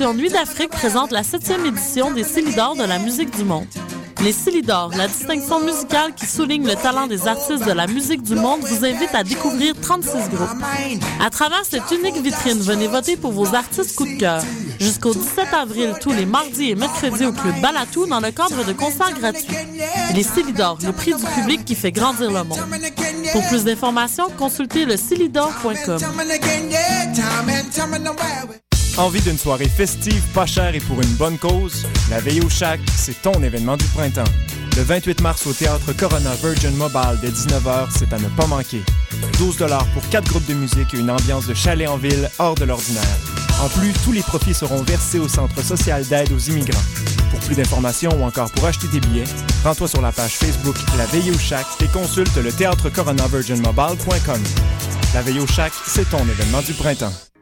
Nuit d'Afrique présentent la septième édition des Célidors de la musique du monde. Les Célidors, la distinction musicale qui souligne le talent des artistes de la musique du monde, vous invite à découvrir 36 groupes. À travers cette unique vitrine, venez voter pour vos artistes coup de cœur. Jusqu'au 17 avril, tous les mardis et mercredis au Club Balatou dans le cadre de concerts gratuits. Les Célidors, le prix du public qui fait grandir le monde. Pour plus d'informations, consultez le Envie d'une soirée festive, pas chère et pour une bonne cause? La Veille au Chac, c'est ton événement du printemps. Le 28 mars au Théâtre Corona Virgin Mobile dès 19h, c'est à ne pas manquer. 12 pour 4 groupes de musique et une ambiance de chalet en ville hors de l'ordinaire. En plus, tous les profits seront versés au Centre social d'aide aux immigrants. Pour plus d'informations ou encore pour acheter tes billets, rends-toi sur la page Facebook La Veille au Chac et consulte le théâtre coronavirginmobile.com. La Veille au Chac, c'est ton événement du printemps.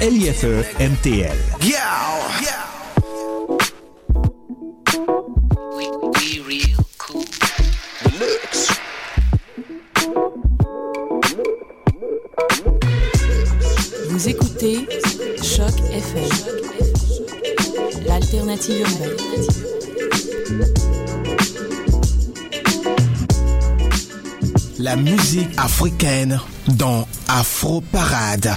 LIFE MTL. Vous écoutez Choc FM, l'alternative urbaine. La musique africaine dans Afro Parade.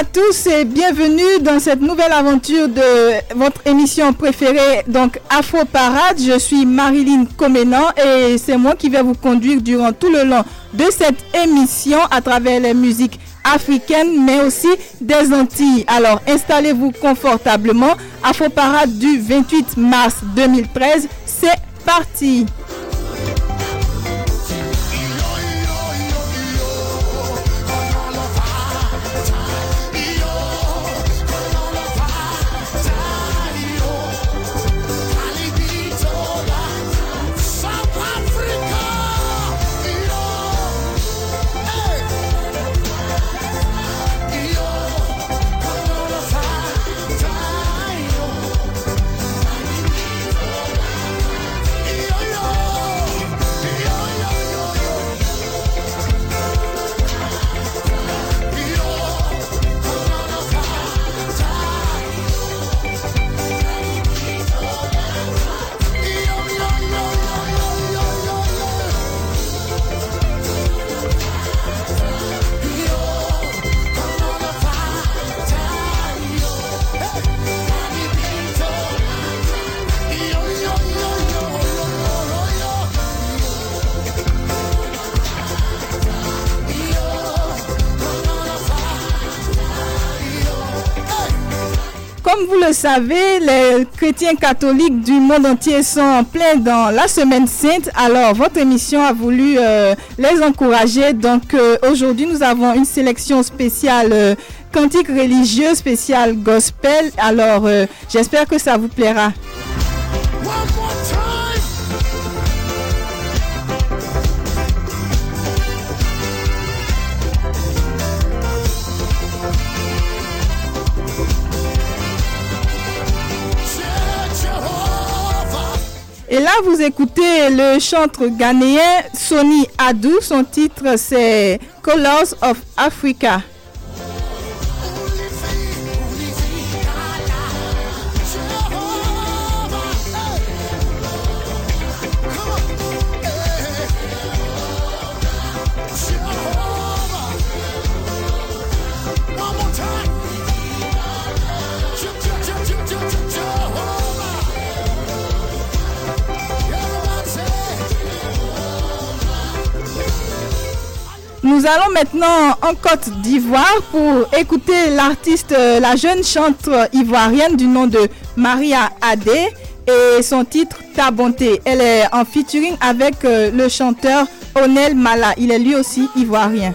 À tous et bienvenue dans cette nouvelle aventure de votre émission préférée, donc Afro Parade. Je suis Marilyn Comenan et c'est moi qui vais vous conduire durant tout le long de cette émission à travers les musiques africaines mais aussi des Antilles. Alors installez-vous confortablement. Afro Parade du 28 mars 2013, c'est parti. Savez, les chrétiens catholiques du monde entier sont en plein dans la semaine sainte. Alors, votre émission a voulu euh, les encourager. Donc, euh, aujourd'hui, nous avons une sélection spéciale euh, cantique religieux, spéciale gospel. Alors, euh, j'espère que ça vous plaira. Vous écoutez le chanteur ghanéen Sonny Adou. Son titre, c'est Colors of Africa. Nous allons maintenant en Côte d'Ivoire pour écouter l'artiste, euh, la jeune chanteuse ivoirienne du nom de Maria Adé et son titre Ta bonté. Elle est en featuring avec euh, le chanteur Onel Mala. Il est lui aussi ivoirien.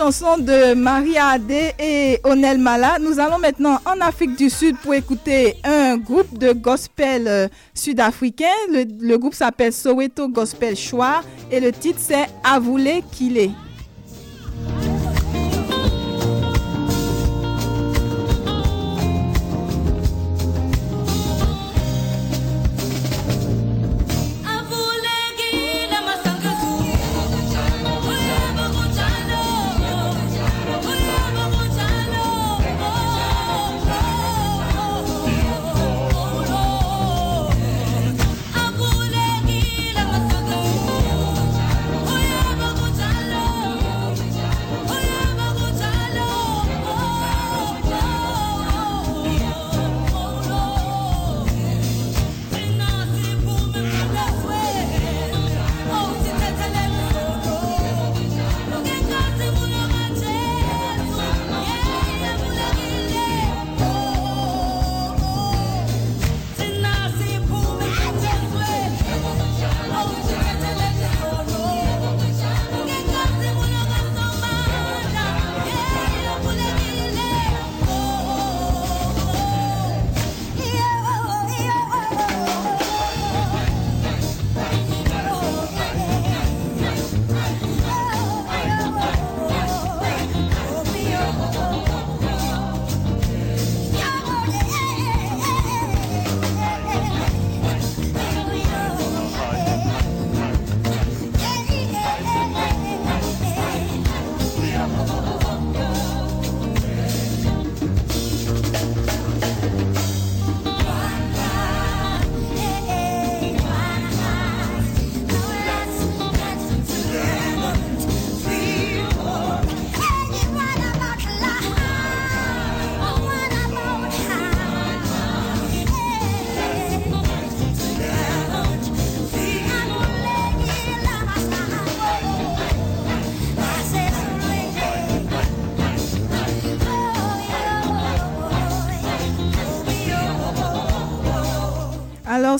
Chanson de Maria Adé et Onel Mala. Nous allons maintenant en Afrique du Sud pour écouter un groupe de gospel euh, sud-africain. Le, groupe s'appelle Soweto Gospel Choir et le titre c'est Avoulé qu'il est.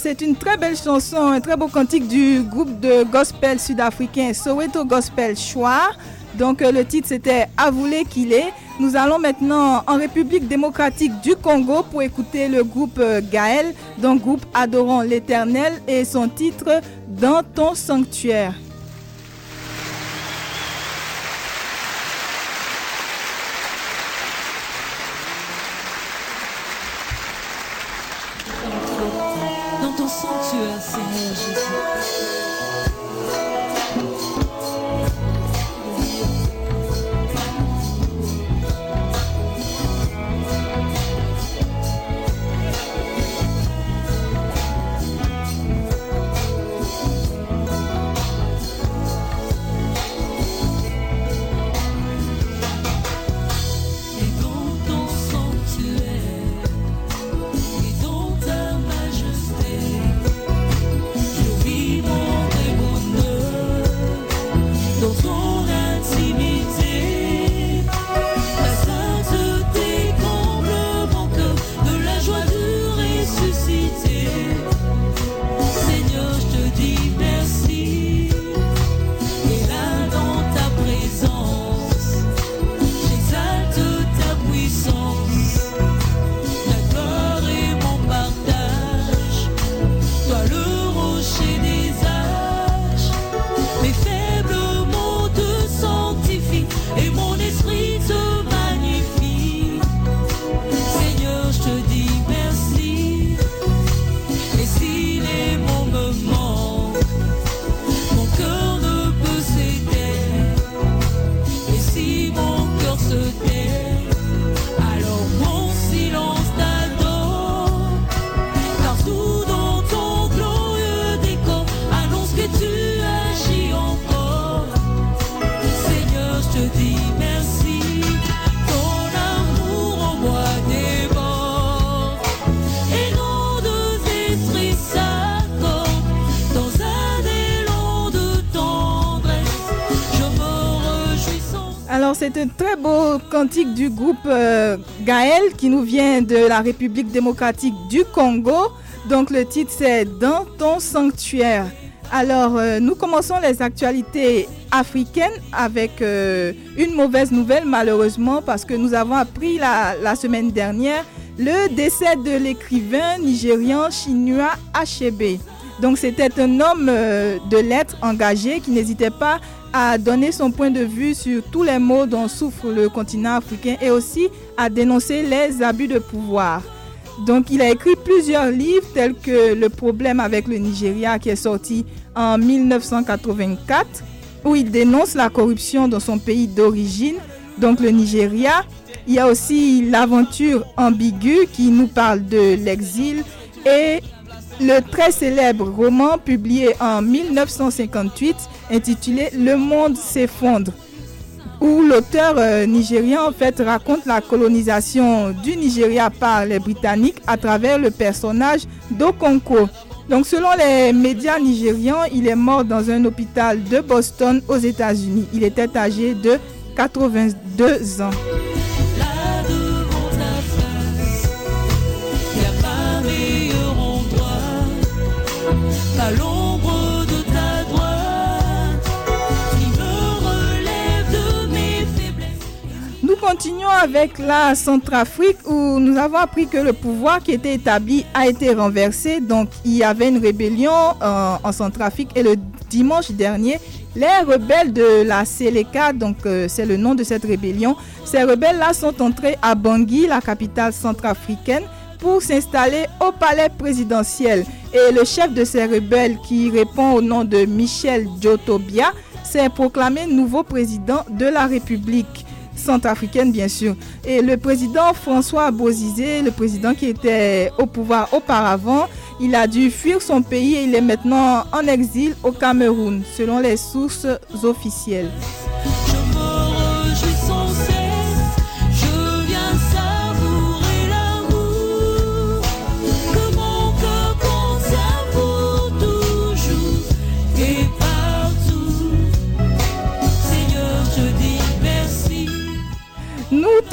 c'est une très belle chanson, un très beau cantique du groupe de gospel sud-africain Soweto Gospel Choir. Donc euh, le titre c'était Avoulé qu'il est. Nous allons maintenant en République démocratique du Congo pour écouter le groupe euh, Gaël, donc groupe Adorant l'Éternel et son titre Dans ton sanctuaire. C'est un très beau cantique du groupe euh, Gaël qui nous vient de la République démocratique du Congo. Donc le titre c'est Dans ton sanctuaire. Alors euh, nous commençons les actualités africaines avec euh, une mauvaise nouvelle malheureusement parce que nous avons appris la, semaine dernière le décès de l'écrivain nigérian Chinua Achebe. Donc c'était un homme euh, de lettres engagé qui n'hésitait pas à donner son point de vue sur tous les maux dont souffre le continent africain et aussi à dénoncer les abus de pouvoir. Donc il a écrit plusieurs livres tels que Le problème avec le Nigeria qui est sorti en 1984 où il dénonce la corruption dans son pays d'origine, donc le Nigeria. Il y a aussi L'aventure ambiguë qui nous parle de l'exil et le très célèbre roman publié en 1958 intitulé Le monde s'effondre où l'auteur euh, nigérien en fait raconte la colonisation du Nigeria par les Britanniques à travers le personnage d'Okonko. Donc selon les médias nigérians, il est mort dans un hôpital de Boston aux États-Unis. Il était âgé de 82 ans. Nous continuons avec la Centrafrique où nous avons appris que le pouvoir qui était établi a été renversé. Donc il y avait une rébellion euh, en Centrafrique et le dimanche dernier, les rebelles de la Seleka, donc euh, c'est le nom de cette rébellion, ces rebelles-là sont entrés à Bangui, la capitale centrafricaine, pour s'installer au palais présidentiel. Et le chef de ces rebelles, qui répond au nom de Michel Djotobia, s'est proclamé nouveau président de la République centrafricaine bien sûr. Et le président François Bozizé, le président qui était au pouvoir auparavant, il a dû fuir son pays et il est maintenant en exil au Cameroun, selon les sources officielles.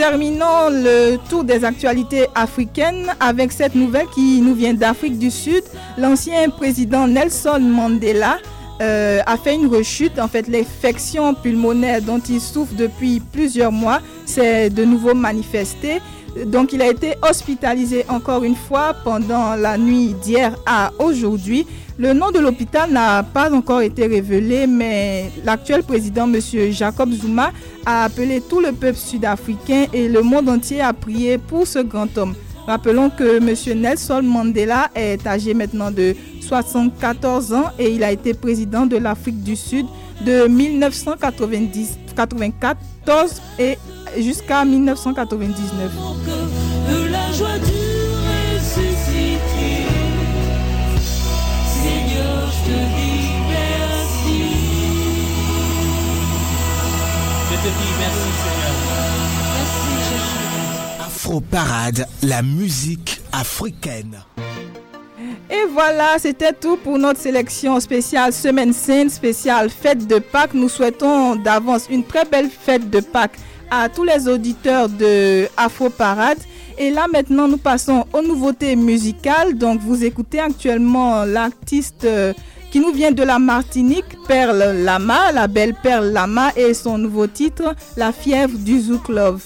Terminons le tour des actualités africaines avec cette nouvelle qui nous vient d'Afrique du Sud. L'ancien président Nelson Mandela euh, a fait une rechute. En fait, l'infection pulmonaire dont il souffre depuis plusieurs mois s'est de nouveau manifestée. Donc, il a été hospitalisé encore une fois pendant la nuit d'hier à aujourd'hui. Le nom de l'hôpital n'a pas encore été révélé, mais l'actuel président, M. Jacob Zuma, a appelé tout le peuple sud-africain et le monde entier à prier pour ce grand homme. Rappelons que M. Nelson Mandela est âgé maintenant de 74 ans et il a été président de l'Afrique du Sud de 1994 et jusqu'à 1999. de la joie du ressuscité. Seigneur, je te dis merci. Je te dis merci, Seigneur. Merci, Jésus. Afro Parade, la musique africaine. Et voilà, c'était tout pour notre sélection spéciale Semaine Sainte, spéciale Fête de Pâques. Nous souhaitons d'avance une très belle fête de Pâques à tous les auditeurs de Afro Parade. Et là maintenant, nous passons aux nouveautés musicales. Donc vous écoutez actuellement l'artiste euh, qui nous vient de la Martinique, Perle Lama, la belle Perle Lama et son nouveau titre, La fièvre du Zouk Love.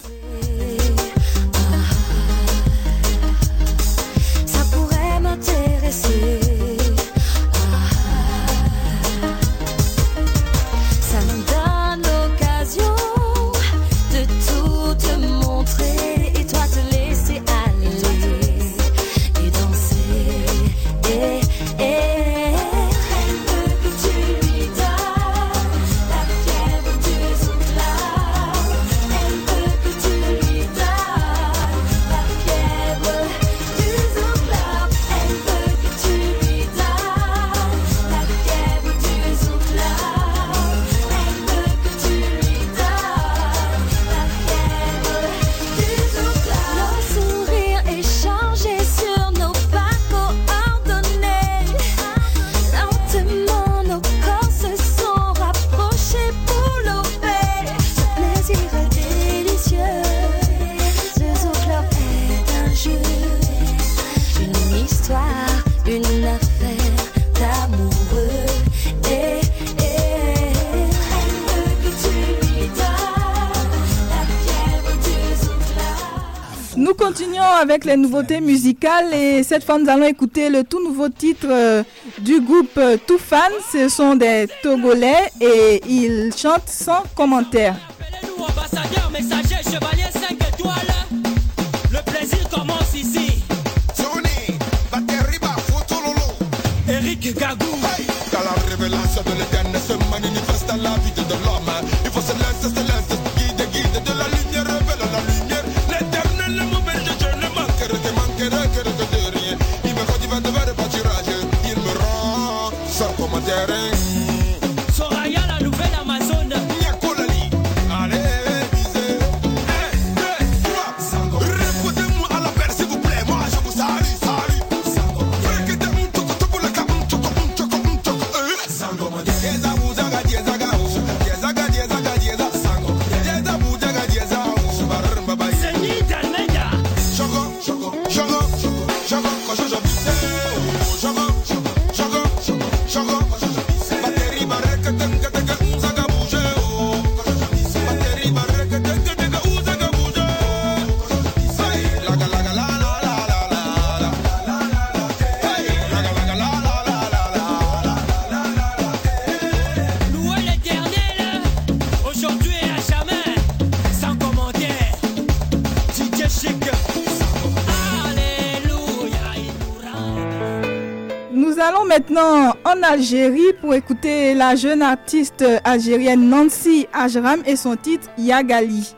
Les nouveautés musicales et cette fois nous allons écouter le tout nouveau titre euh, du groupe euh, Toufan. Ce sont des Togolais et ils chantent sans commentaire. Algérie pour écouter la jeune artiste algérienne Nancy Ajram et son titre Yagali.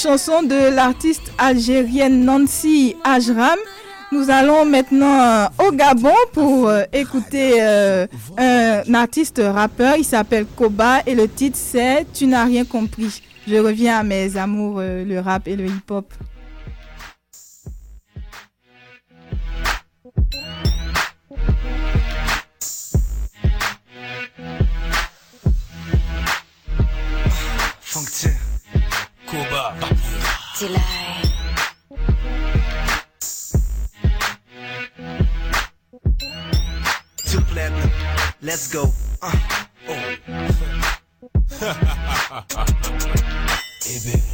Chanson de l'artiste algérienne Nancy Ajram. Nous allons maintenant euh, au Gabon pour euh, écouter euh, un artiste rappeur. Il s'appelle Koba et le titre c'est Tu n'as rien compris. Je reviens à mes amours, le rap et le hip-hop. Koba. Two platinum. Let's go. Uh, oh. Eh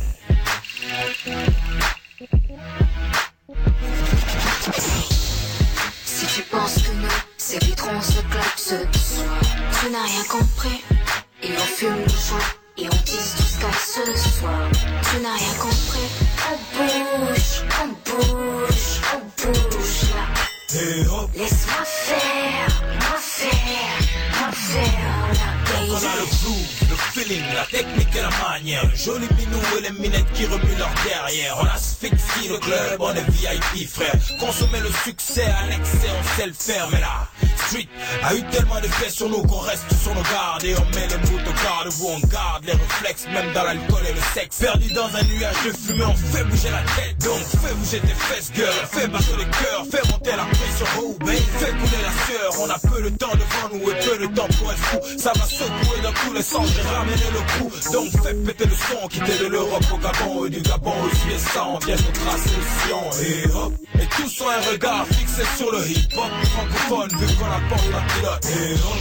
dans l'alcool et le sexe. Perdu dans un nuage de fumée, on fait bouger la tête. Donc fais bouger tes fesses, girl. Fais battre les cœurs, fais monter la pression, oh baby. Fais couler la sueur, on a peu de temps devant nous et peu de temps pour être fou. Ça va secouer dans tous les sens, j'ai ramené le coup. Donc fais péter le son, quitter de l'Europe au Gabon et du Gabon aux USA. On vient de tracer le sillon et hop. Et tous ont un regard fixé sur le hip-hop francophone, vu qu'on apporte la pilote. Et hop.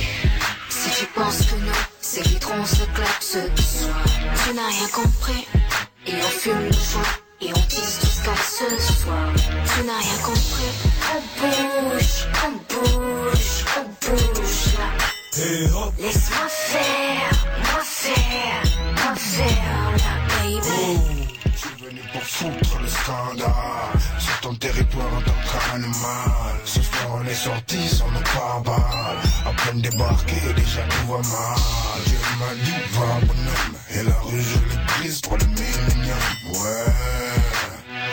Si tu penses que nous, c'est vitrons se soir. Tu n'as rien compris. Et on fume le joint. Et on tisse jusqu'à ce soir. Tu n'as rien compris. On bouge, on bouge, on bouge là. Laisse-moi faire, moi faire, moi faire là, baby. Je suis venu pour foutre le scandale ton territoire en tant qu'animal. Ce soir on est sortis sans nos pare-balles À peine débarqué déjà tout va mal. Dieu m'a dit va bonhomme. Et la rue je l'ai prise pour le millénium Ouais.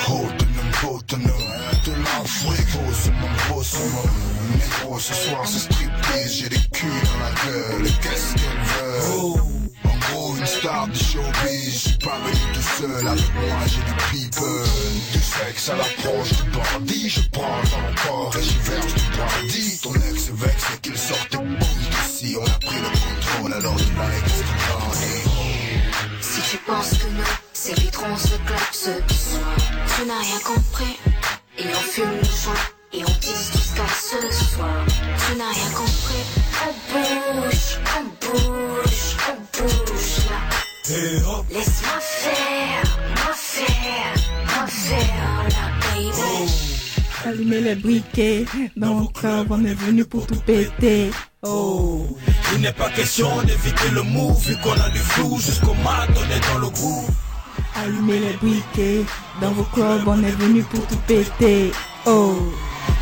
Autonome, autonome. De l'Afrique, gros mon gros summum Négro ce soir c'est striptease. J'ai des culs dans la gueule. Et qu'est-ce qu'elle veut? En gros une star du showbiz. Je suis pas venu tout seul. Avec moi j'ai du people sexe à l'approche du bandit Je prends corps et j'y verse du bandit Ton ex est vexé qu'il sorte boum d'ici On a pris le contrôle alors tu l'as extradé Si tu penses que nous, c'est vitrons se soir. Tu n'as rien compris. Et on fume le joint. Et on tisse jusqu'à ce soir. Tu n'as rien compris. On bouge, on bouge, on bouge là. Hop. Laisse-moi faire, moi faire, Allumez les briquets, dans vos corps on est venu pour tout péter. Oh. Il n'est pas question d'éviter le move, vu qu'on a du flou jusqu'au mat, on est dans le goût. Allumez les briquets, dans vos clubs on est venu pour tout péter. Oh.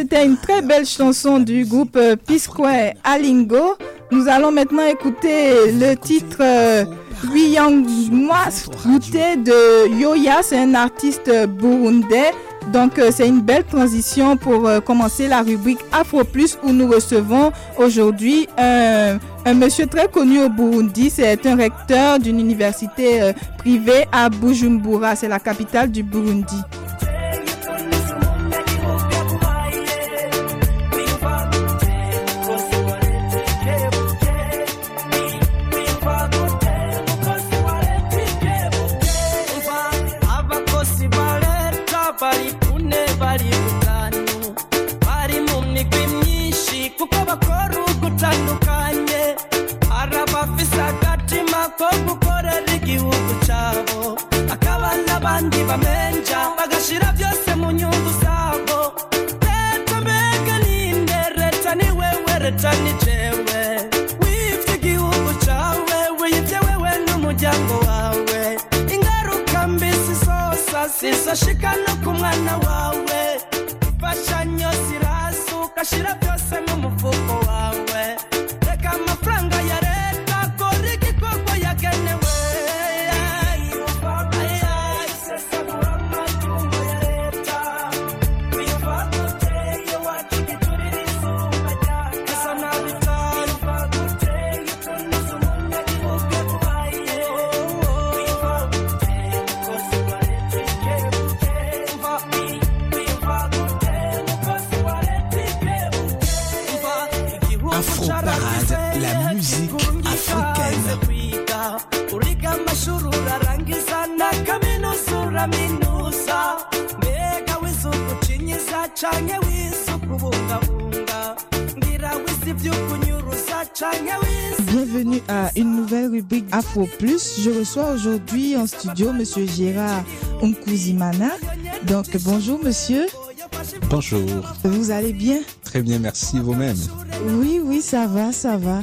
c'était une très belle chanson du groupe euh, Pisquet Alingo. Nous allons maintenant écouter le titre euh, Biyangwa de Yoya. C'est un artiste burundais. Donc euh, c'est une belle transition pour commencer la rubrique Afro Plus où nous recevons aujourd'hui un monsieur très connu au Burundi. C'est un recteur d'une université privée à Bujumbura, c'est la capitale du Burundi. Monsieur Gérard Nkouzimana. Donc bonjour Monsieur. Bonjour. Vous allez bien? Très bien, merci vous-même. Oui, oui, ça va, ça va.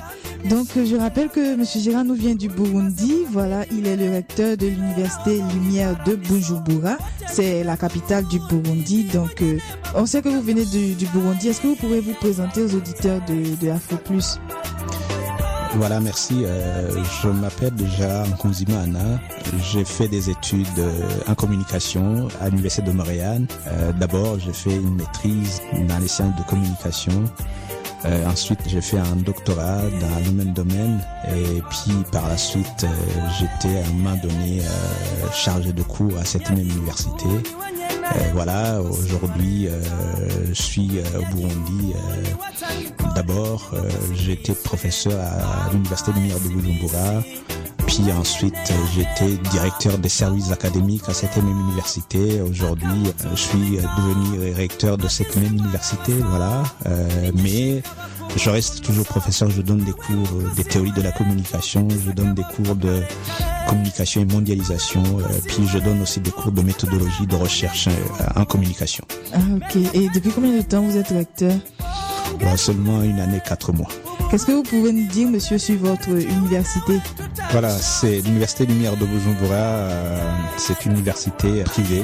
Donc je rappelle que Monsieur Gérard nous vient du Burundi. Voilà, il est le recteur de l'université Lumière de Bujumbura. C'est la capitale du Burundi. Donc euh, on sait que vous venez du Burundi. Est-ce que vous pouvez vous présenter aux auditeurs de, de Afro Plus? Voilà, merci. Euh, je m'appelle Gérard Nkunzima Anna. J'ai fait des études euh, en communication à l'Université de Montréal. Euh, D'abord, j'ai fait une maîtrise dans les sciences de communication. Ensuite, j'ai fait un doctorat dans le même domaine. Et puis, par la suite, j'étais à un moment donné chargé de cours à cette même université. Euh, voilà, aujourd'hui, euh, je suis euh, au Burundi. D'abord, j'étais professeur à l'université lumière de Bujumbura. Puis ensuite, euh, j'étais directeur des services académiques à cette même université. Aujourd'hui, euh, je suis euh, devenu recteur de cette même université, voilà. Euh, mais je reste toujours professeur. Je donne des cours des théories de la communication. Je donne des cours de communication et mondialisation. puis je donne aussi des cours de méthodologie de recherche en communication. Ah, ok. Et depuis combien de temps vous êtes recteur? Bon, seulement une année, quatre mois. Qu'est-ce que vous pouvez nous dire, monsieur, sur votre université Voilà, c'est l'université Lumière de Bujumbura. euh, c'est une université privée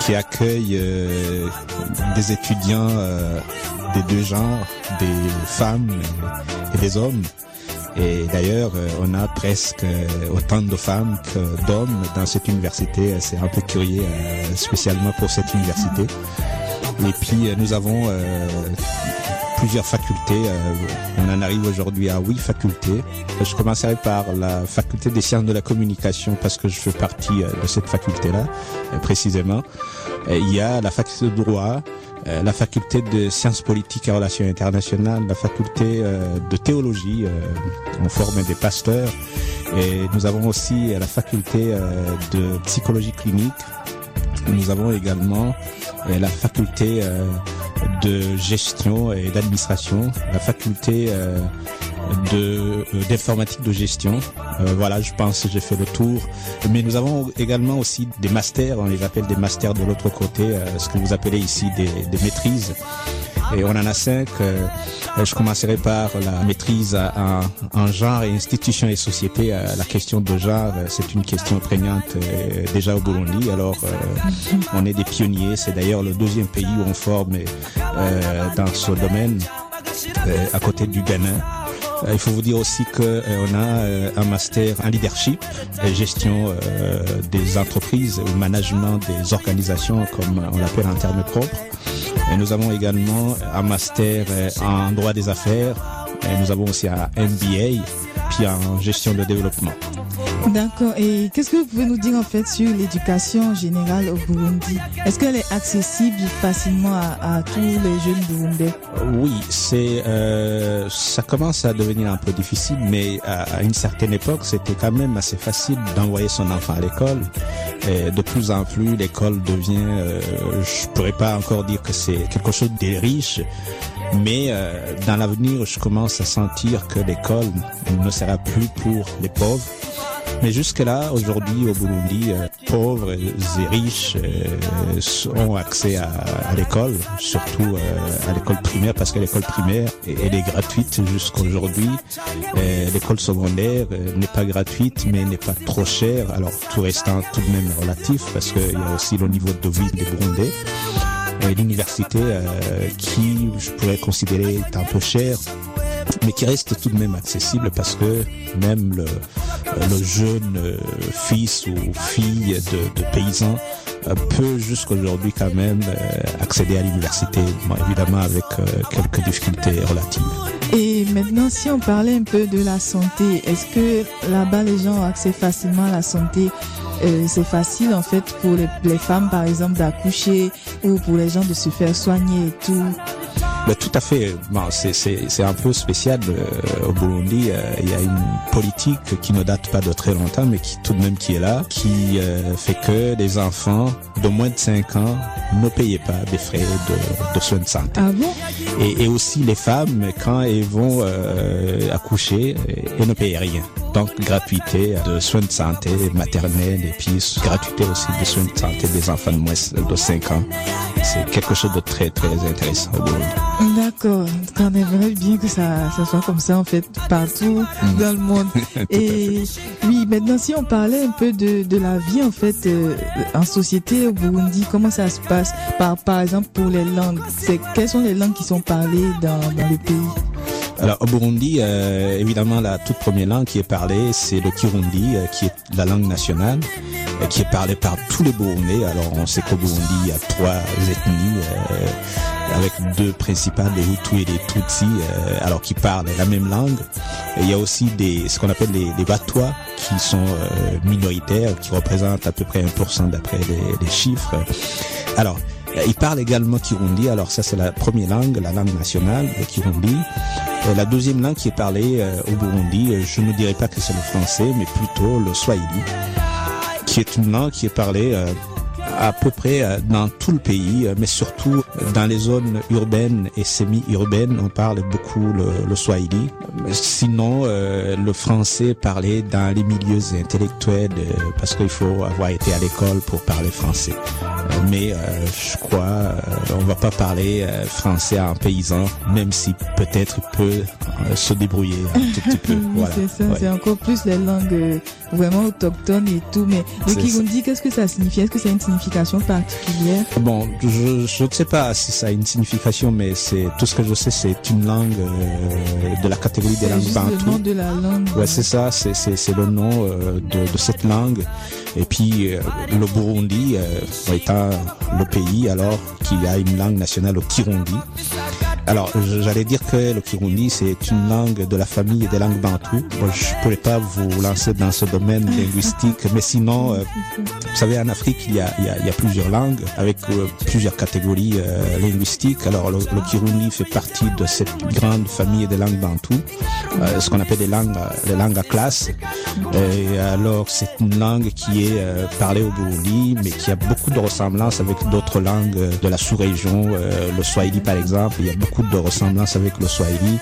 qui accueille euh, des étudiants euh, des deux genres, des femmes et, des hommes. Et d'ailleurs, on a presque autant de femmes que d'hommes dans cette université. C'est un peu curieux, spécialement pour cette université. Et puis, nous avons plusieurs facultés. euh, on en arrive aujourd'hui à huit facultés. Je commencerai par la faculté des sciences de la communication parce que je fais partie euh, de cette faculté-là, euh, précisément. Il y a la faculté de droit, la faculté de sciences politiques et relations internationales, la faculté de théologie, on forme des pasteurs. Et nous avons aussi la faculté de psychologie clinique. Nous avons également la faculté de gestion et d'administration, la faculté euh, de euh, d'informatique de gestion. Euh, voilà, je pense j'ai fait le tour. Mais nous avons également aussi des masters, on les appelle des masters de l'autre côté, ce que vous appelez ici des, des maîtrises. Et on en a cinq. euh, je commencerai par la maîtrise en, en genre et institutions et sociétés. Euh, La question de genre, euh, c'est une question prégnante déjà au Burundi. Alors, on est des pionniers. C'est d'ailleurs le deuxième pays où on forme dans ce domaine, à côté du Ghana. Il faut vous dire aussi que euh, on a un master en leadership, gestion des entreprises, ou management des organisations, comme on l'appelle en termes propres. Nous avons également un master euh, en droit des affaires. Et nous avons aussi un MBA, puis en gestion de développement. D'accord. Et qu'est-ce que vous pouvez nous dire en fait sur l'éducation générale au Burundi? Est-ce qu'elle est accessible facilement à, à tous les jeunes burundais? Oui, c'est euh, ça commence à devenir un peu difficile, mais à, à une certaine époque, c'était quand même assez facile d'envoyer son enfant à l'école. Et de plus en plus, l'école devient, euh, je pourrais pas encore dire que c'est quelque chose de riche, mais euh, dans l'avenir, je commence à sentir que l'école ne sera plus pour les pauvres. Mais jusque-là, aujourd'hui, au Burundi, euh, pauvres et riches euh, ont accès à, à l'école, surtout à l'école primaire, parce que l'école primaire, elle est gratuite jusqu'à aujourd'hui. L'école secondaire n'est pas gratuite, mais n'est pas trop chère. Alors, tout restant tout de même relatif, parce qu'il y a aussi le niveau de vie des Burundais. L'université, euh, qui je pourrais considérer est un peu chère, mais qui reste tout de même accessible parce que même le, le jeune euh, fils ou fille de, de paysan euh, peut jusqu'aujourd'hui quand même euh, accéder à l'université, évidemment avec euh, quelques difficultés relatives. Et maintenant, si on parlait un peu de la santé, est-ce que là-bas les gens ont accès facilement à la santé Euh, C'est facile en fait pour les, les femmes par exemple d'accoucher ou pour les gens de se faire soigner et tout. Mais tout à fait. Bon, c'est, un peu spécial euh, au Burundi. euh, Il y a une politique qui ne date pas de très longtemps, mais qui tout de même qui est là, qui euh, fait que les enfants de moins de 5 ans ne payaient pas des frais de, de soins de santé. Ah bon? Et, et aussi les femmes, quand elles vont accoucher, elles ne payent rien. Donc gratuité de soins de santé maternelle et puis gratuité aussi des soins de santé des enfants de moins de 5 ans. C'est quelque chose de très très intéressant. D'accord. On aimerait bien que ça, ça soit comme ça en fait partout Mm. dans le monde. Et oui, maintenant si on parlait un peu de, de la vie en fait euh, en société au Burundi, comment ça se passe par, par exemple pour les langues Quelles sont les langues qui sont parlées dans, dans le pays? Alors au Burundi, euh, évidemment, la toute première langue qui est parlée, c'est le Kirundi, euh, qui est la langue nationale, euh, qui est parlée par tous les Burundais. Alors on sait qu'au Burundi, il y a trois ethnies, avec deux principales, les Hutus et les Tutsis, euh, alors qui parlent la même langue. Il y a aussi des, ce qu'on appelle les, les Batois, qui sont euh, minoritaires, qui représentent à peu près 1% d'après les, les chiffres. Alors, euh, ils parlent également Kirundi. Alors ça, c'est la première langue, la langue nationale, le Kirundi. La deuxième langue qui est parlée euh, au Burundi, euh, je ne dirais pas que c'est le français, mais plutôt le Swahili, qui est une langue qui est parlée euh, à peu près euh, dans tout le pays, euh, mais surtout dans les zones urbaines et semi-urbaines, on parle beaucoup le, le Swahili. Sinon, euh, le français parlé dans les milieux intellectuels, euh, parce qu'il faut avoir été à l'école pour parler français. Euh, mais euh, je crois, euh, on va pas parler euh, français à un paysan, même si peut-être peut se débrouiller un tout petit peu. Voilà. c'est ça, Ouais. c'est encore plus les langues vraiment autochtones et tout. Mais le C'est Kirundi, qu'est-ce que ça signifie? Est-ce que ça a une signification particulière? Bon, je, je ne sais pas si ça a une signification, mais c'est tout ce que je sais, c'est une langue euh, de la catégorie des langues juste le nom de la langue. Ouais, c'est ça, c'est, c'est, c'est le nom euh, de, de cette langue. Et puis euh, le Burundi étant le pays alors qui a une langue nationale, le Kirundi. Alors j'allais dire que le Kirundi c'est une langue de la famille des langues bantoues. Je ne pourrais pas vous lancer dans ce domaine linguistique, mais sinon, euh, vous savez, en Afrique il y a, plusieurs langues avec euh, plusieurs catégories euh, linguistiques. Alors le, le Kirundi fait partie de cette grande famille des langues bantoues, euh, ce qu'on appelle les langues, les langues à classe. Et alors, c'est une langue qui est parlée au Burundi, mais qui a beaucoup de ressemblances avec d'autres langues de la sous-région. Le Swahili, par exemple, de ressemblances avec le Swahili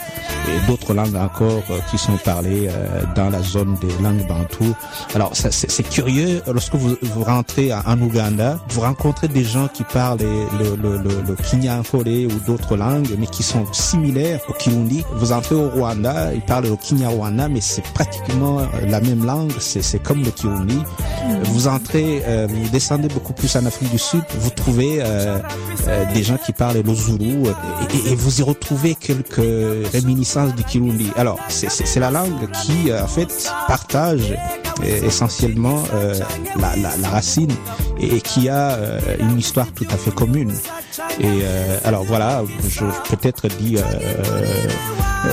et d'autres langues encore euh, qui sont parlées euh, dans la zone des langues bantoues. Alors, c'est curieux, lorsque vous, vous rentrez en Ouganda, vous rencontrez des gens qui parlent le, le, le, le Kinyankole ou d'autres langues, mais qui sont similaires au Kirundi. Vous entrez au Rwanda, ils parlent le Kinyarwanda, mais c'est pratiquement euh, la même langue, c'est comme le Kirundi. Vous entrez, euh, vous descendez beaucoup plus en Afrique du Sud, vous trouvez euh, euh, des gens qui parlent le Zulu, et, et- et vous y retrouvez quelques réminiscences du Kirundi. Alors, c'est- la langue qui, euh, en fait, partage euh, essentiellement euh, la, la, racine et, qui a une histoire tout à fait commune. Et alors voilà, je peut-être dit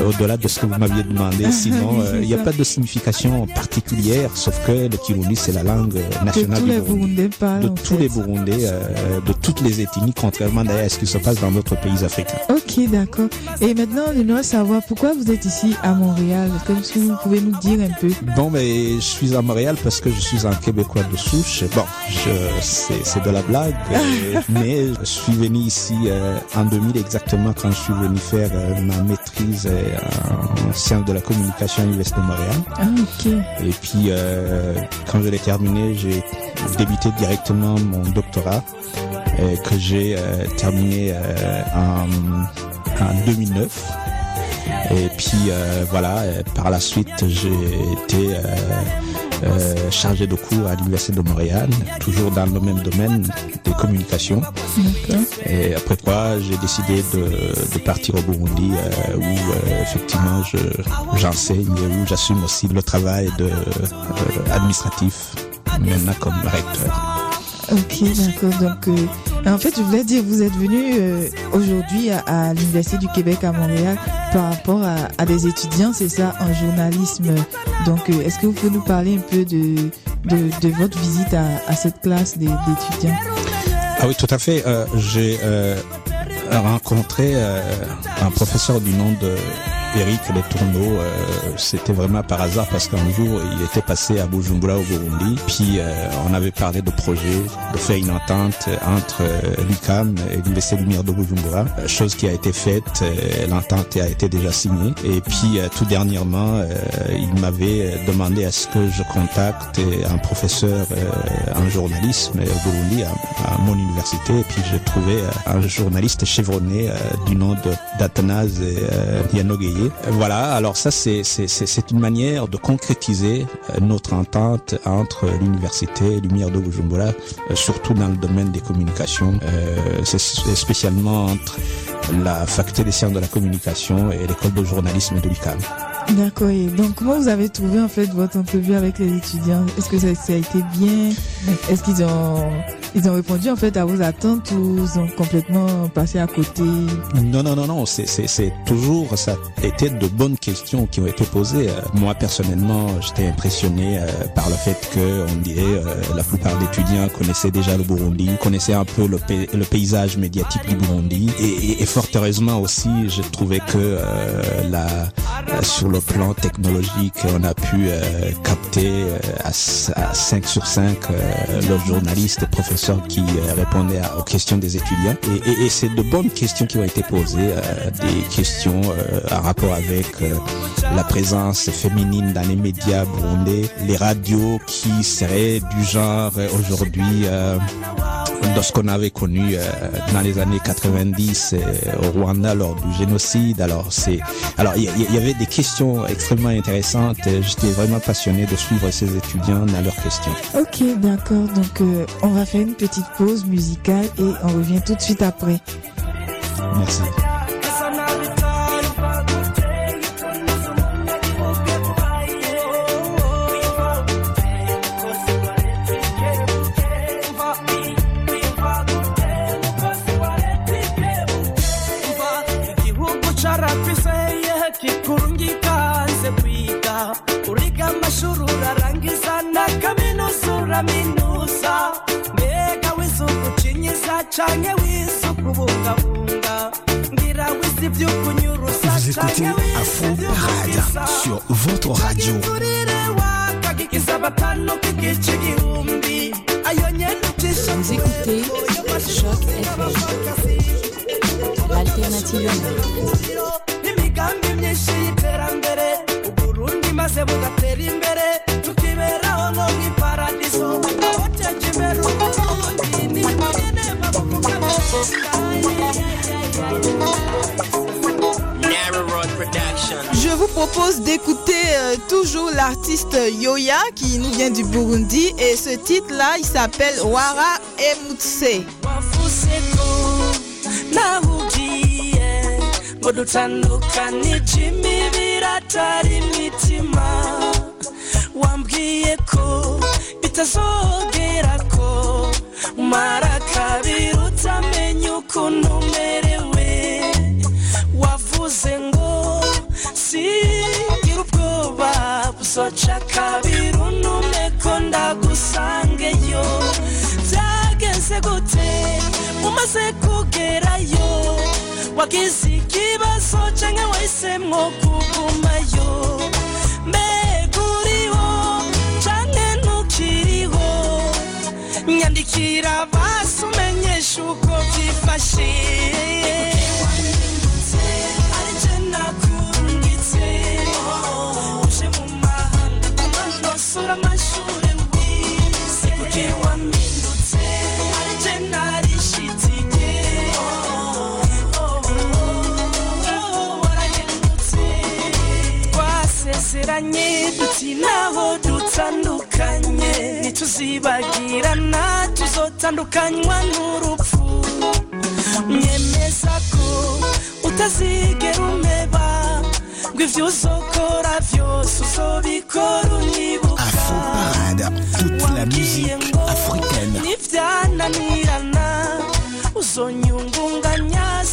au-delà de ce que vous m'aviez demandé. Sinon, Oui, euh, il n'y a pas de signification particulière, sauf que le Kirundi c'est la langue euh, nationale tous du les. Burundais. De tous fait. les Burundais, euh, de toutes les ethnies, contrairement d'ailleurs à ce qui se passe dans d'autres pays africains. Ok, d'accord. Et maintenant, j'aimerais savoir pourquoi vous êtes ici à Montréal. Est-ce que vous pouvez nous dire un peu? Bon, mais je suis à Montréal parce que je suis un Québécois de souche. Bon, je, c'est, de la blague, euh, mais je suis venu ici euh, en 2000 exactement quand je suis venu faire euh, ma maîtrise euh, en sciences de la communication à l'Université de Montréal. Ah. Et puis, euh, quand je l'ai terminé, j'ai débuté directement mon doctorat euh, que j'ai euh, terminé en, en 2009. Et puis voilà, par la suite, j'ai été euh, chargé de cours à l'Université de Montréal, toujours dans le même domaine des communications. Et après quoi, j'ai décidé de, de partir au Burundi euh, où euh, effectivement je- j'enseigne et où j'assume aussi le travail de, administratif maintenant comme recteur. Ok, d'accord. Donc, euh, en fait, je voulais dire, vous êtes venu euh, aujourd'hui à, l'Université du Québec à Montréal par rapport à, des étudiants, c'est ça, en journalisme. Donc, euh, est-ce que vous pouvez nous parler un peu de, de, votre visite à, à cette classe d'étudiants Ah oui, tout à fait. J'ai rencontré un professeur du nom de Eric Les Tourneaux. Euh, C'était vraiment par hasard parce qu'un jour, il était passé à Bujumbura au Burundi. Puis, euh, on avait parlé de projet, de faire une entente entre euh, l'UQAM et l'Université Lumière de Bujumbura. Chose qui a été faite. L'entente a été déjà signée. Et puis, tout dernièrement, il m'avait demandé à ce que je contacte un professeur en journalisme au Burundi à, mon université. Et puis, j'ai trouvé un journaliste chevronné du nom d'Athanase euh, Voilà, alors ça c'est une manière de concrétiser euh, notre entente entre l'université Lumière de Bujumbura, euh, surtout dans le domaine des communications, euh, spécialement entre la faculté des sciences de la communication et l'école de journalisme de l'UQAM. D'accord. Et donc, comment vous avez trouvé en fait votre entrevue avec les étudiants? Est-ce que ça, a été bien? Est-ce qu'ils ont ils ont répondu en fait à vos attentes ou ils ont complètement passé à côté? Non, non, non, non, c'est, toujours, ça a été de bonnes questions qui ont été posées. Euh, moi, personnellement, j'étais impressionné euh, par le fait que, on dirait, euh, la plupart d'étudiants connaissaient déjà le Burundi, connaissaient un peu le, le paysage médiatique du Burundi. Et, fort heureusement aussi, j'ai trouvé que euh, la, sur le plan technologique, on a pu euh, capter euh, à, à 5 sur 5 euh, le journaliste et professeur qui euh, répondait aux questions des étudiants. Et, c'est de bonnes questions qui ont été posées, des questions en rapport avec la présence féminine dans les médias burundais, les radios qui seraient du genre aujourd'hui de ce qu'on avait connu dans les années 90 euh, au Rwanda lors du génocide. Alors c'est, alors il y avait des questions extrêmement intéressantes. Euh, J'étais vraiment passionné de suivre ces étudiants dans leurs questions. Ok, d'accord. Donc, euh, on va faire une petite pause musicale et on revient tout de suite après. Merci. titre là, il s'appelle Wara Emutse. mudutanukane jimibira atari imitima wambwiye ko bitazogera ko mara kabiri umaze kugerayo wagize ikibazo canke wahisemwo kugumayo. Mbega uriho canke ntukiriho nyandikira n'urupfu. Ko utazigera umeba ngo uzokora uzobikora unibuka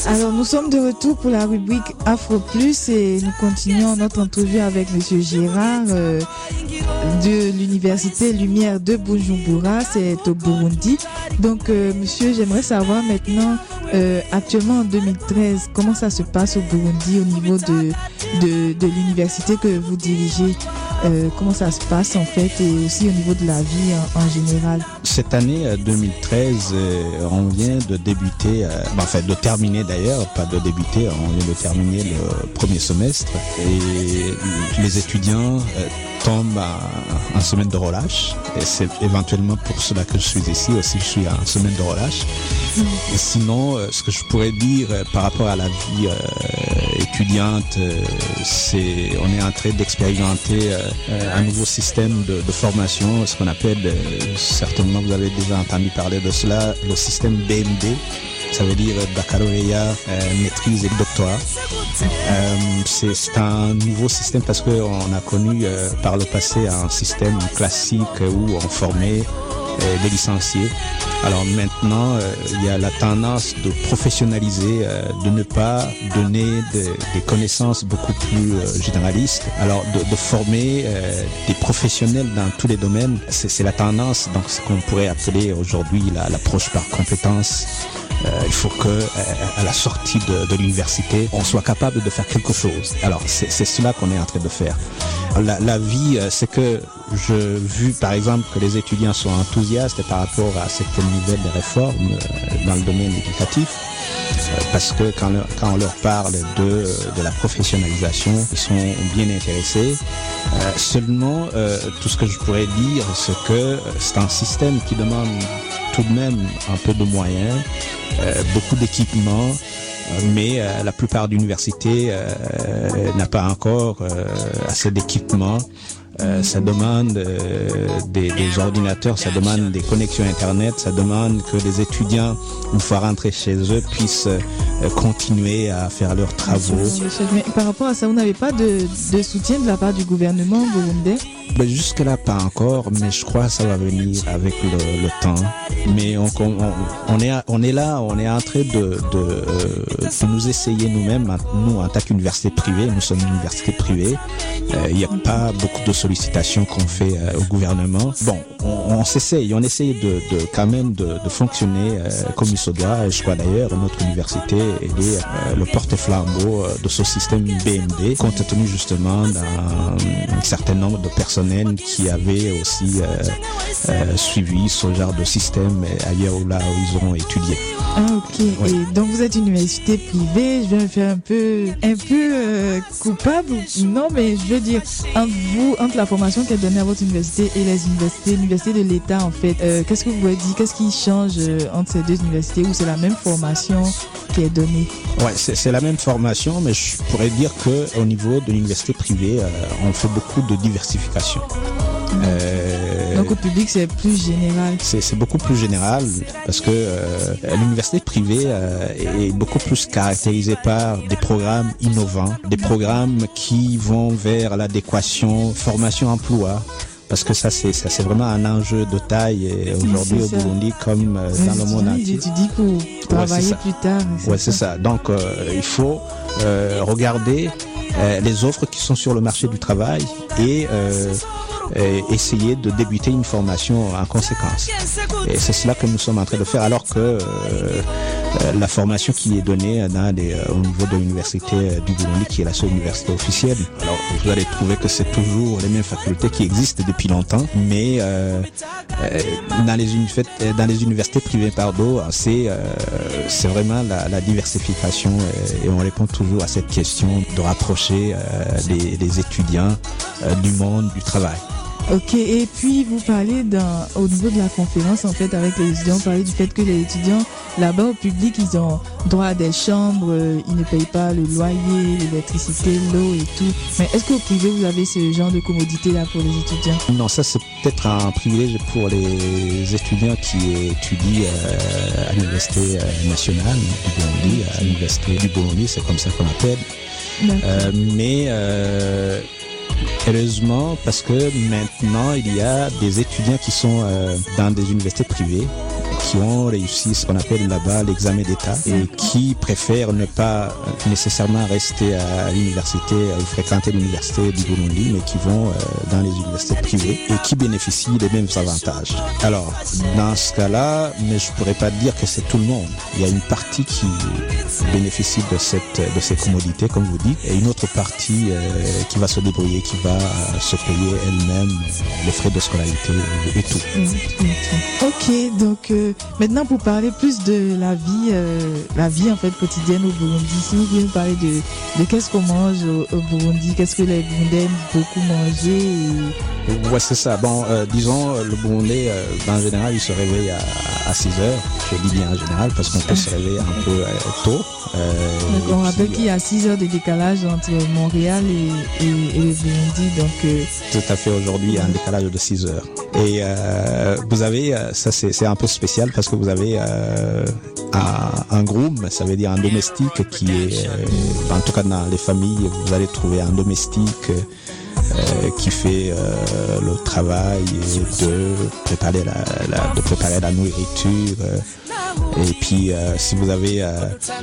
Alors, nous sommes de retour pour la rubrique Afro Plus et nous continuons notre entrevue avec Monsieur Gérard euh, de l'Université Lumière de Bujumbura, c'est au Burundi. Donc, euh, Monsieur, j'aimerais savoir maintenant, euh, actuellement en 2013, comment ça se passe au Burundi au niveau de, l'université que vous dirigez? Euh, comment ça se passe en fait et aussi au niveau de la vie en, général? Cette année euh, 2013, euh, on vient de débuter, ben, enfin de terminer d'ailleurs, pas de débuter, on vient de terminer le premier semestre. Et les étudiants tombent en, semaine de relâche et c'est éventuellement pour cela que je suis ici aussi, je suis en semaine de relâche. Et sinon, euh, ce que je pourrais dire euh, par rapport à la vie euh, étudiante, c'est on est en train d'expérimenter euh, un nouveau système de, de formation, ce qu'on appelle, euh, certainement vous avez déjà entendu parler de cela, le système BMD. Ça veut dire baccalauréat, euh, maîtrise et doctorat. Euh, c'est un nouveau système parce qu'on a connu euh, par le passé un système classique où on formait des licenciés. Alors maintenant, il y a la tendance de professionnaliser, de ne pas donner de- des connaissances beaucoup plus généralistes. Alors de, de former des professionnels dans tous les domaines, c'est la tendance, donc ce qu'on pourrait appeler aujourd'hui la- l'approche par compétences. Euh, il faut que euh, à la sortie de, l'université, on soit capable de faire quelque chose. Alors c'est cela qu'on est en train de faire. La, vie, euh, c'est que je vu par exemple que les étudiants sont enthousiastes par rapport à cette nouvelle réforme dans le domaine éducatif. Parce que quand, on leur parle de, la professionnalisation, ils sont bien intéressés. Seulement, tout ce que je pourrais dire, c'est que c'est un système qui demande tout de même un peu de moyens, euh, beaucoup d'équipements, euh, mais euh, la plupart d'universités n'a pas encore assez d'équipements. Euh, ça demande euh, des, des ordinateurs, ça demande des connexions Internet, ça demande que les étudiants, une fois rentrés chez eux, puissent euh, continuer à faire leurs travaux. Mais par rapport à ça, vous n'avez pas de, de soutien de la part du gouvernement burundais Ben, Jusque-là, pas encore, mais je crois que ça va venir avec le, le temps. Mais on, on, on est, on est là, on est en train de, de, de nous essayer nous-mêmes, nous en tant qu'université privée, nous sommes une université privée, il n'y a pas beaucoup de sollicitations qu'on fait euh, au gouvernement. Bon, on, on s'essaye, on essaye de, de quand même de, de fonctionner euh, comme il se doit. Et je crois d'ailleurs notre université elle est euh, le porte-flambeau euh, de ce système BMD, compte tenu justement d'un certain nombre de personnels qui avaient aussi suivi ce genre de système ailleurs où là où ils ont étudié. Ah ok. Et donc vous êtes une université privée, je vais me faire un peu, un peu coupable. Non, mais je veux dire entre vous, entre la formation qui est donnée à votre université et les universités, l'université de l'État en fait. euh, Qu'est-ce que vous pouvez dire? Qu'est-ce qui change euh, entre ces deux universités où c'est la même formation qui est donnée? Ouais, c'est la même formation, mais je pourrais dire que au niveau de l'université privée, euh, on fait beaucoup de diversification. Euh, Donc au public c'est plus général. c'est beaucoup plus général parce que euh, l'université privée euh, est beaucoup plus caractérisée par des programmes innovants, des programmes qui vont vers l'adéquation formation-emploi. Parce que ça, c'est ça, c'est vraiment un enjeu de taille aujourd'hui au. Burundi comme euh, dans le monde entier. Étudient pour travailler plus tard. Ouais, c'est ça. Donc, euh, il faut euh, regarder euh, les offres qui sont sur le marché du travail et euh, euh, essayer de débuter une formation en conséquence. Et c'est cela que nous sommes en train de faire, alors que euh, la formation qui est donnée dans les, au niveau de l'université du Burundi, qui est la seule université officielle, alors vous allez trouver que c'est toujours les mêmes facultés qui existent depuis longtemps, mais dans, les dans les universités privées, pardon, c'est c'est vraiment la, la diversification et on répond toujours à cette question de rapprocher euh, les, les étudiants euh, du monde du travail. Ok, et puis vous parlez d'un, au niveau de la conférence en fait avec les étudiants, vous parlez du fait que les étudiants là-bas au public ils ont droit à des chambres, euh, ils ne payent pas le loyer, l'électricité, l'eau et tout. Mais est-ce qu'au privé vous avez ce genre de commodité là pour les étudiants? Non, ça c'est peut-être un privilège pour les étudiants qui étudient euh, à l'université euh, nationale du Burundi, à l'université du Burundi, c'est comme ça qu'on appelle. Euh, mais heureusement, parce que maintenant il y a des étudiants qui sont euh, dans des universités privées qui ont réussi ce qu'on appelle là-bas l'examen d'État et qui préfèrent ne pas nécessairement rester à l'université, euh, fréquenter l'université du Burundi, mais qui vont euh, dans les universités privées et qui bénéficient des mêmes avantages. Alors, dans ce cas-là, mais je pourrais pas dire que c'est tout le monde. Il y a une partie qui bénéficie de cette de ces commodités, comme vous dites, et une autre partie euh, qui va se débrouiller, qui va se payer elle-même les frais de scolarité et tout. Ok, donc euh, maintenant pour parler plus de la vie, euh, la vie en fait quotidienne au Burundi, si vous pouvez nous parler de, de qu'est-ce qu'on mange au, Burundi, qu'est-ce que les Burundais beaucoup manger. Ouais, c'est ça. Bon, euh, disons, euh, le Burundais, euh, ben, en général, il se réveille à, à 6 heures. Je dis bien en général parce qu'on peut se réveiller un peu euh, tôt. Donc, on rappelle qu'il y a 6 heures de décalage entre Montréal et, et, et le Burundi, donc Tout à fait, aujourd'hui, il y a un décalage de 6 heures. Et vous avez, ça c'est un peu spécial parce que vous avez un, groom, ça veut dire un domestique qui est, en tout cas dans les familles, vous allez trouver un domestique qui fait euh, le travail de préparer la, la- de préparer la nourriture. euh, et puis, euh, si vous avez euh,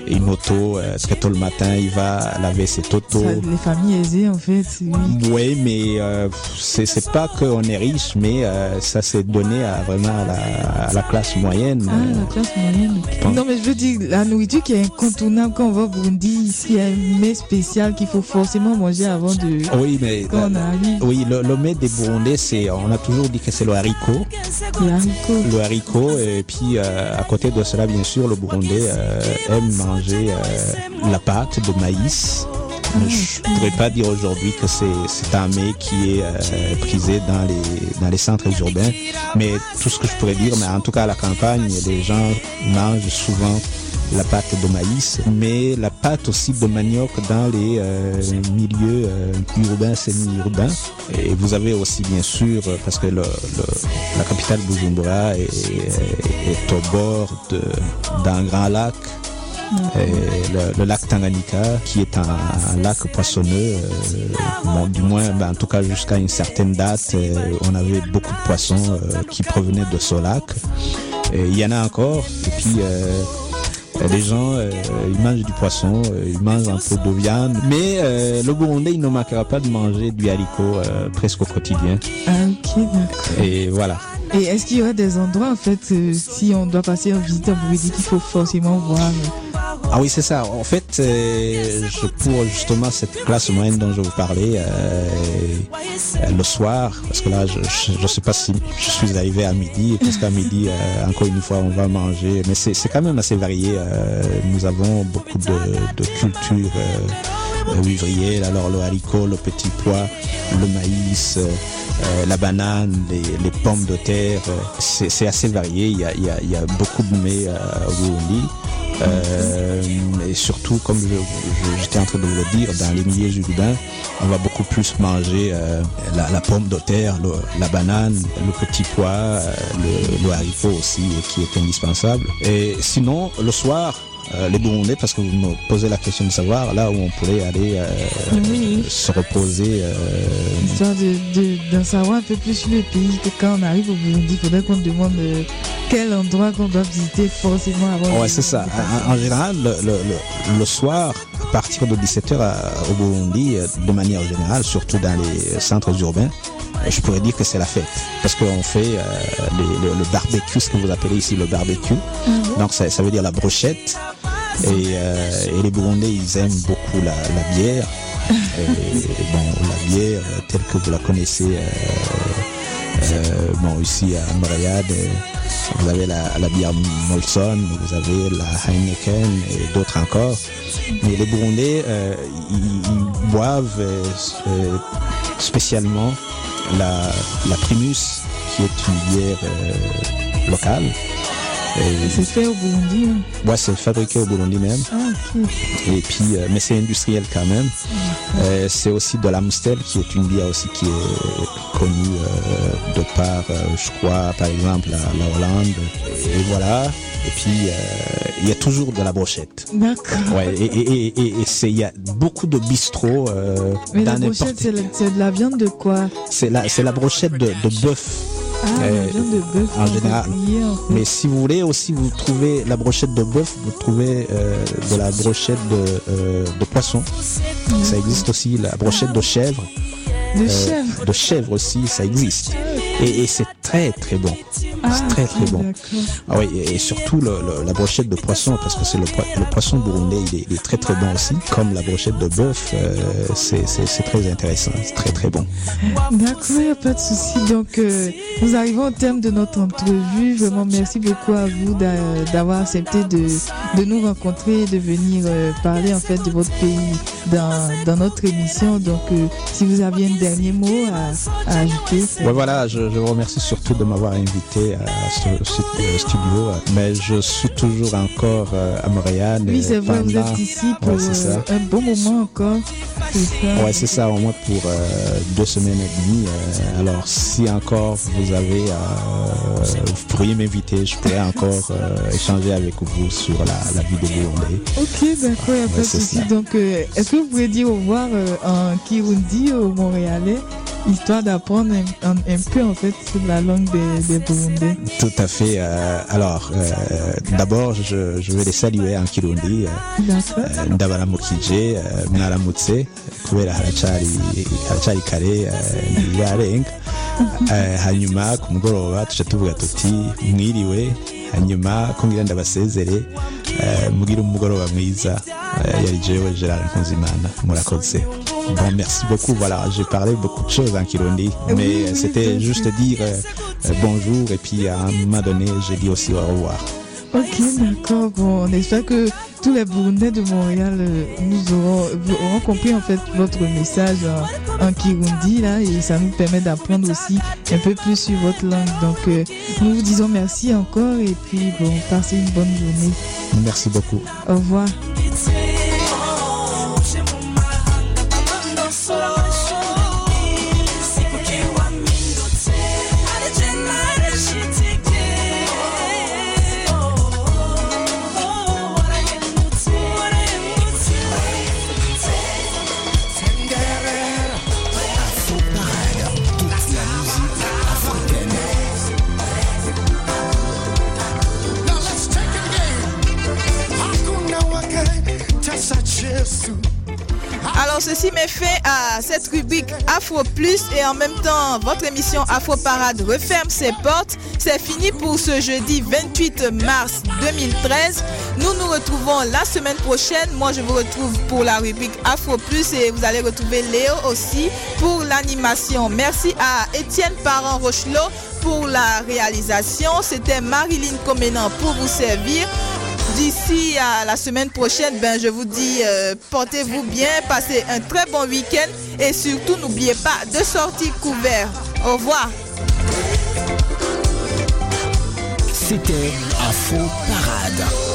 une auto, euh, très tôt le matin, il va laver cette auto. ça, les familles aisées en fait. oui. Oui, mais euh, c'est pas qu'on est riche, mais euh, ça s'est donné à vraiment à la, à la classe moyenne. Ah, la classe moyenne. Non, mais je veux dire, la nourriture qui est incontournable quand on va au Burundi, il y a un mets spécial qu'il faut forcément manger avant de. Oui, mais Quand. Oui, le, le mets des Burundais, c'est, on a toujours dit que c'est le haricot. Le haricot, et puis euh, à côté de cela, bien sûr, le Burundais euh, aime manger euh, la pâte de maïs. Mais Je ne pourrais pas dire aujourd'hui que c'est c'est un mets qui est euh, prisé dans les, dans les centres urbains. Mais tout ce que je pourrais dire, mais en tout cas à la campagne, les gens mangent souvent la pâte de maïs, mais la pâte aussi de manioc dans les euh, milieux euh, urbains, semi-urbains. Et vous avez aussi bien sûr, euh, parce que le, le- la capitale Bujumbura est, est- est au bord d'un grand lac, et le, le lac Tanganyika, qui est un, un lac poissonneux, euh, bon, du moins, ben, en tout cas jusqu'à une certaine date, euh, on avait beaucoup de poissons euh, qui provenaient de ce lac. Et il y en a encore. Et puis, les gens, euh, ils mangent du poisson, euh, ils mangent un peu de viande. Mais euh, le Burundais, il ne manquera pas de manger du haricot presque au quotidien. Ah, ok, d'accord. Et voilà. Et est-ce qu'il y aura des endroits, en fait, si on doit passer en visite en Burundi, qu'il faut forcément voir Ah oui, c'est ça. En fait, euh, pour justement cette classe moyenne dont je vous parlais, euh, euh, le soir, parce que là, je ne sais pas si je suis arrivé à midi, parce midi, encore une fois, on va manger. Mais c'est quand même assez varié. nous avons beaucoup de, cultures vivrières. Alors le haricot, le petit pois, le maïs, la banane, les, pommes de terre. c'est assez varié. Il y a, y a- beaucoup de mets au Burundi. Euh, et surtout, comme j'étais en train de vous le dire, dans les milieux urbains, on va beaucoup plus manger euh, la, pomme de terre, la banane, le petit pois, euh, le, le haricot aussi, qui est indispensable. Et sinon, le soir, euh, les Burundais, parce que vous me posez la question de savoir là où on pourrait aller euh, Oui. se reposer. euh, Histoire de, de- d'en savoir un peu plus sur le pays, que quand on arrive au Burundi, il faudrait qu'on demande quel endroit qu'on doit visiter forcément avant. Ouais, c'est ça. En, en général, le, le- le- soir, à partir de 17h au Burundi, de manière générale, surtout dans les centres urbains, je pourrais dire que c'est la fête. Parce qu'on fait euh, les- le, le barbecue, ce que vous appelez ici le barbecue. Donc ça, ça veut dire la brochette. Et, euh, et les Burundais, ils aiment beaucoup la, bière. La bière euh, telle que vous la connaissez, euh, bon, ici à euh, vous avez la, bière Molson, vous avez la Heineken et d'autres encore. Mais les Burundais, ils, ils boivent spécialement la, la Primus, qui est une bière locale. Et- C'est fait au Burundi. hein. Ouais, c'est fabriqué au Burundi même. Ah. Et puis, euh, mais c'est industriel quand même. Euh, c'est aussi de l'Amstel, qui est une bière aussi qui est connue euh, de par, euh, je crois, par exemple, la, la Hollande. Et voilà. Et puis, euh, il y a toujours de la brochette. D'accord. Ouais, et, et, et, il y a beaucoup de bistrots euh, Mais la brochette, c'est, la- de la viande de quoi? C'est la, la brochette de, de bœuf. Ah, de bœuf, en général. Mais si vous voulez aussi, vous trouvez la brochette de bœuf, vous trouvez euh, de la brochette de, euh, de poisson. Ça existe aussi, la brochette de chèvre. De Euh, chèvre De chèvre aussi, ça existe. Et, et c'est très très bon. Ah, c'est très très bon. Ah oui, et, et surtout le- le- la brochette de poisson, parce que c'est le, poi- le poisson burundais, il est, il est très très bon aussi. Comme la brochette de bœuf, euh, c'est très intéressant, c'est très très bon. D'accord, pas de souci. Donc, euh, nous arrivons au terme de notre entrevue. Vraiment, merci beaucoup à vous d'a- d'avoir accepté de, de nous rencontrer et de venir euh, parler en fait de votre pays dans, dans notre émission. Donc, euh, si vous aviez un dernier mot à, à ajouter. Ouais, voilà, je, je vous remercie surtout de m'avoir invité à ce, ce- euh, studio, mais je suis toujours encore euh, à Montréal. Oui, c'est euh, vrai, vous êtes ici pour Ouais, euh, un bon moment encore. C'est ça. Ouais, c'est ça, au moins pour euh, deux semaines et demie. euh, alors, si encore vous avez, euh, vous pourriez m'inviter, je pourrais encore euh, échanger avec vous sur la, la vie de Burundais. Ok, d'accord, il n'y a pas de souci. Donc, est-ce que vous pouvez dire au revoir en Kirundi au Montréalais, histoire d'apprendre un, un- un peu en fait sur la langue des, des Burundais? Tout à fait. euh, alors, euh, d'abord, je, je vais les saluer en Kirundi. euh, mwaramutse kubera haracari haracari kare ntibirarenga hanyuma ku mugoroba tuca tuvuga tuti mwiriwe hanyuma ko ngira ndabasezere mugire umugoroba mwiza yari jewe Gerard Nkunzimana murakoze Bon, merci beaucoup. Voilà, j'ai parlé beaucoup de choses en Kirundi, mais euh, c'était juste dire euh, bonjour et puis à un moment donné, j'ai dit aussi au revoir. Ok, d'accord. Bon, on espère que tous les Burundais de Montréal euh, nous auront, compris en fait votre message en, en Kirundi là et ça nous permet d'apprendre aussi un peu plus sur votre langue. Donc, euh, nous vous disons merci encore et puis bon, passez une bonne journée. Merci beaucoup. Au revoir. Ceci met fin à cette rubrique Afro Plus et en même temps votre émission Afro Parade referme ses portes. C'est fini pour ce jeudi 28 mars 2013. Nous nous retrouvons la semaine prochaine. Moi je vous retrouve pour la rubrique Afro Plus et vous allez retrouver Léo aussi pour l'animation. Merci à Étienne Parent Rochelot pour la réalisation. C'était Marilyn Comenan pour vous servir. D'ici à la semaine prochaine, ben, je vous dis euh, portez-vous bien, passez un très bon week-end et surtout n'oubliez pas de sortir couvert. Au revoir. C'était Afro Parade.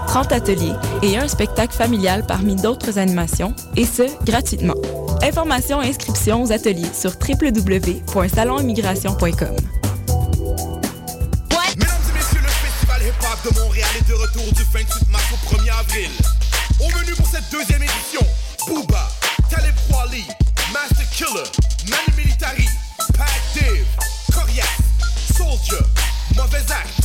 30 ateliers et un spectacle familial parmi d'autres animations, et ce, gratuitement. Informations et inscriptions aux ateliers sur www.salonimmigration.com. Mesdames et messieurs, le festival hip-hop de Montréal est de retour du 28 mars au 1er avril. Au menu pour cette deuxième édition, Booba, Talib Kweli, Master Killer, Manu Militari, Pat Div, Corias, Soldier, Mauvais Acte,